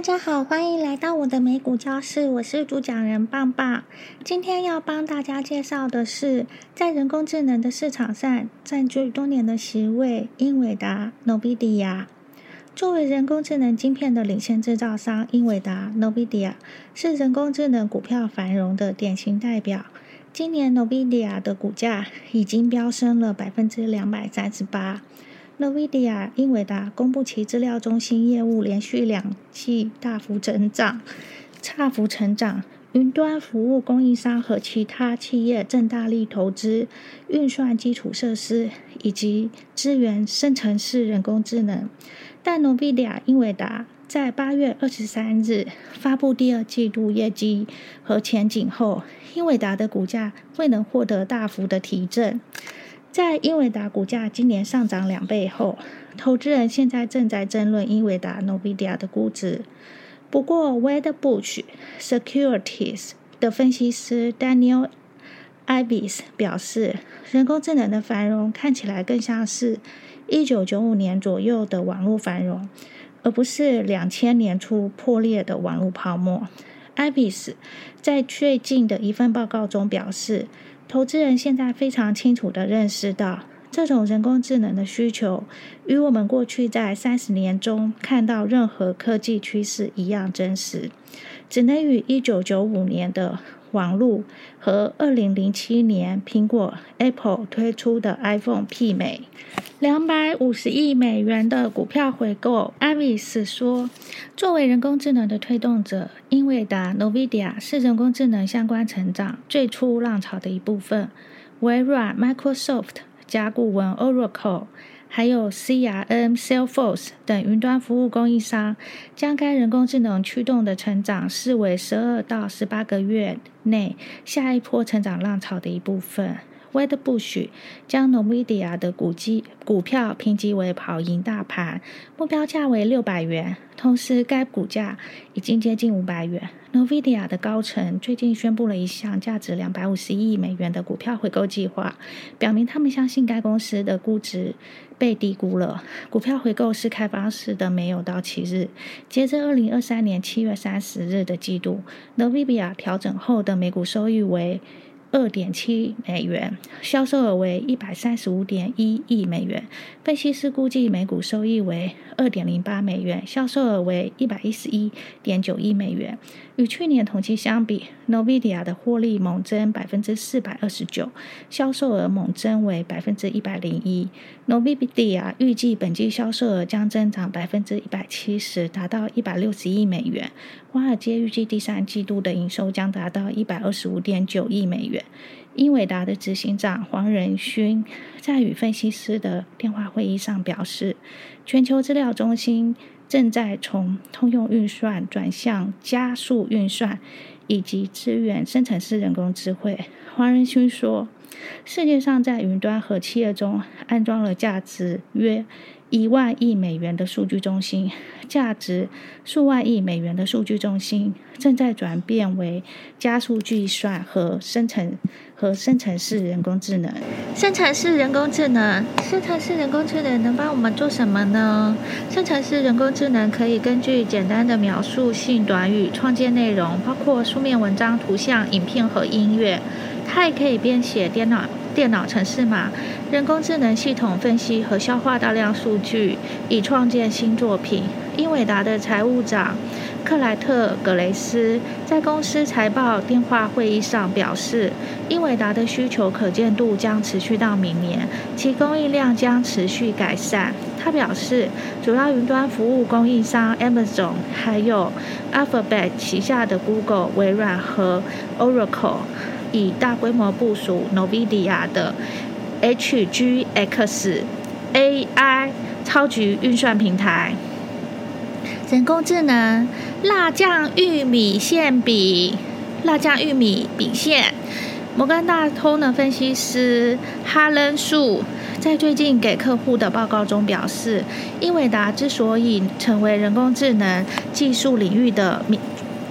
大家好，欢迎来到我的美股教室，我是主讲人棒棒。今天要帮大家介绍的是，在人工智能的市场上占据多年的席位，英伟达 （NVIDIA）。作为人工智能晶片的领先制造商，英伟达 （NVIDIA） 是人工智能股票繁荣的典型代表。今年 NVIDIA 的股价已经飙升了百分之两百三十八。NVIDIA 英伟达公布其资料中心业务连续两季大幅增长，差幅成长。云端服务供应商和其他企业正大力投资运算基础设施以及支援生成式人工智能。但 NVIDIA 英伟达在八月二十三日发布第二季度业绩和前景后，英伟达的股价未能获得大幅的提振。在英伟达股价今年上涨两倍后，投资人现在正在争论英伟达 （NVIDIA） 的估值。不过，Wedbush Securities 的分析师 Daniel Ives 表示，人工智能的繁荣看起来更像是一九九五年左右的网络繁荣，而不是两千年初破裂的网络泡沫。Ives 在最近的一份报告中表示。投资人现在非常清楚地认识到，这种人工智能的需求与我们过去在三十年中看到任何科技趋势一样真实，只能与一九九五年的。网络和二零零七年苹果 Apple 推出的 iPhone 媲美，两百五十亿美元的股票回购。艾米斯说：“作为人工智能的推动者，英伟达 （NVIDIA） 是人工智能相关成长最初浪潮的一部分。微软 （Microsoft） 甲骨文 （Oracle）。”还有 CRM、Salesforce 等云端服务供应商，将该人工智能驱动的成长视为十二到十八个月内下一波成长浪潮的一部分。Wedbush 将 NVIDIA 的股基股票评级为跑赢大盘，目标价为六百元。同时，该股价已经接近五百元。NVIDIA 的高层最近宣布了一项价值两百五十亿美元的股票回购计划，表明他们相信该公司的估值被低估了。股票回购是开放式的，没有到期日。截至二零二三年七月三十日的季度，NVIDIA 调整后的每股收益为。二点七美元，销售额为一百三十五点一亿美元。分析师估计每股收益为二点零八美元，销售额为一百一十一点九亿美元。与去年同期相比，NVIDIA 的获利猛增百分之四百二十九，销售额猛增为百分之一百零一。NVIDIA 预计本季销售额将增长百分之一百七十，达到一百六十亿美元。华尔街预计第三季度的营收将达到一百二十五点九亿美元。英伟达的执行长黄仁勋在与分析师的电话会议上表示，全球资料中心正在从通用运算转向加速运算以及支援生成式人工智慧。黄仁勋说，世界上在云端和企业中安装了价值约。一万亿美元的数据中心，价值数万亿美元的数据中心，正在转变为加速计算和生成和生成式人工智能。生成式人工智能，生成式人工智能能帮我们做什么呢？生成式人工智能可以根据简单的描述性短语创建内容，包括书面文章、图像、影片和音乐。它也可以编写电脑。电脑程式码、人工智能系统分析和消化大量数据，以创建新作品。英伟达的财务长克莱特·格雷斯在公司财报电话会议上表示，英伟达的需求可见度将持续到明年，其供应量将持续改善。他表示，主要云端服务供应商 Amazon 还有 Alphabet 旗下的 Google、微软和 Oracle。以大规模部署 NVIDIA 的 HGX AI 超级运算平台，人工智能辣酱玉米馅饼，辣酱玉米饼馅。摩根大通的分析师哈伦树在最近给客户的报告中表示，英伟达之所以成为人工智能技术领域的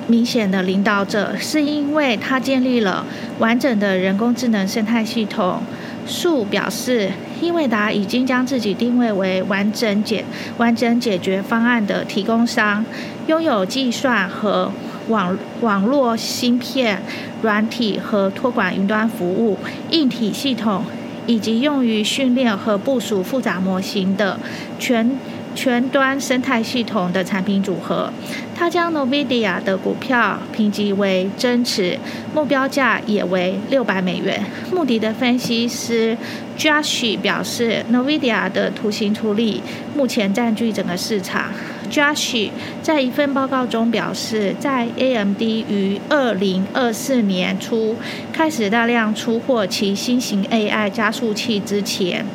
明显的领导者，是因为他建立了完整的人工智能生态系统。树表示，英伟达已经将自己定位为完整解完整解决方案的提供商。拥有计算和网网络芯片、软体和托管云端服务、硬体系统，以及用于训练和部署复杂模型的全全端生态系统的产品组合。他将 NVIDIA 的股票评级为增持，目标价也为六百美元。穆迪的分析师 Josh 表示，NVIDIA 的图形处理目前占据整个市场。Joshi 在一份报告中表示，在 AMD 于二零二四年初开始大量出货其新型 AI 加速器之前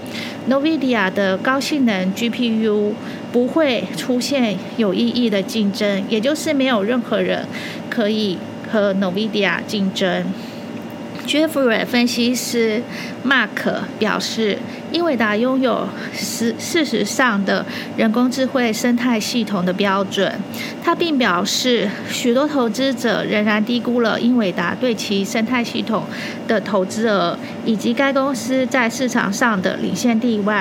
，NVIDIA 的高性能 GPU 不会出现有意义的竞争，也就是没有任何人可以和 NVIDIA 竞争。Jeffrey 分析师 Mark 表示，英伟达拥有事事实上的人工智慧生态系统的标准。他并表示，许多投资者仍然低估了英伟达对其生态系统的投资额，以及该公司在市场上的领先地位。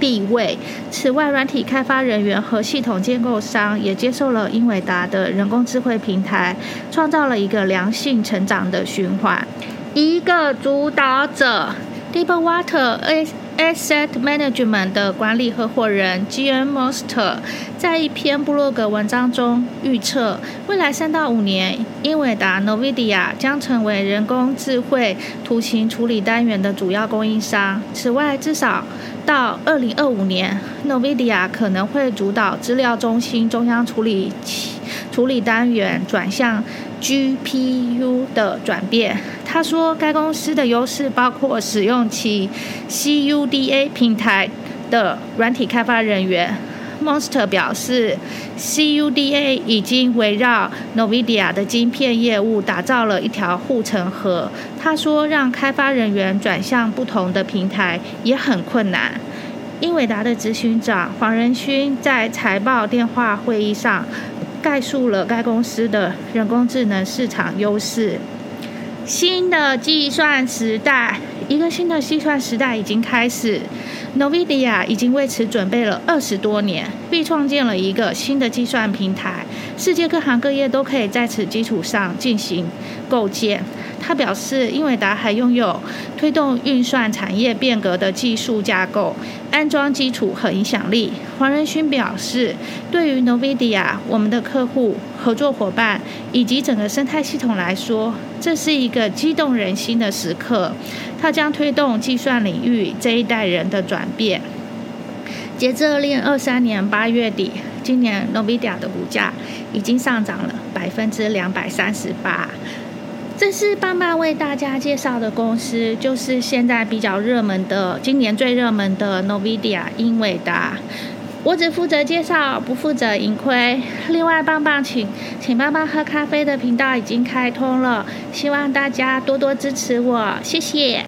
地位。此外，软体开发人员和系统建构商也接受了英伟达的人工智慧平台，创造了一个良性成长的循环。一个主导者，Deepwater Asset Management 的管理合伙人 Gian Monster 在一篇布洛格文章中预测，未来三到五年，英伟达 NVIDIA 将成为人工智慧图形处理单元的主要供应商。此外，至少到二零二五年，NVIDIA 可能会主导资料中心中央处理器处理单元转向 GPU 的转变。他说，该公司的优势包括使用其 CUDA 平台的软体开发人员。Monster 表示，CUDA 已经围绕 NVIDIA 的晶片业务打造了一条护城河。他说，让开发人员转向不同的平台也很困难。英伟达的执行长黄仁勋在财报电话会议上概述了该公司的人工智能市场优势。新的计算时代，一个新的计算时代已经开始。NVIDIA 已经为此准备了二十多年，并创建了一个新的计算平台，世界各行各业都可以在此基础上进行构建。他表示，英伟达还拥有推动运算产业变革的技术架构、安装基础和影响力。黄仁勋表示，对于 NVIDIA、我们的客户、合作伙伴以及整个生态系统来说，这是一个激动人心的时刻。它将推动计算领域这一代人的转变。截至二零二三年八月底，今年 NVIDIA 的股价已经上涨了百分之两百三十八。这是棒棒为大家介绍的公司，就是现在比较热门的，今年最热门的 NVIDIA 英伟达。我只负责介绍，不负责盈亏。另外，棒棒请请棒棒喝咖啡的频道已经开通了，希望大家多多支持我，谢谢。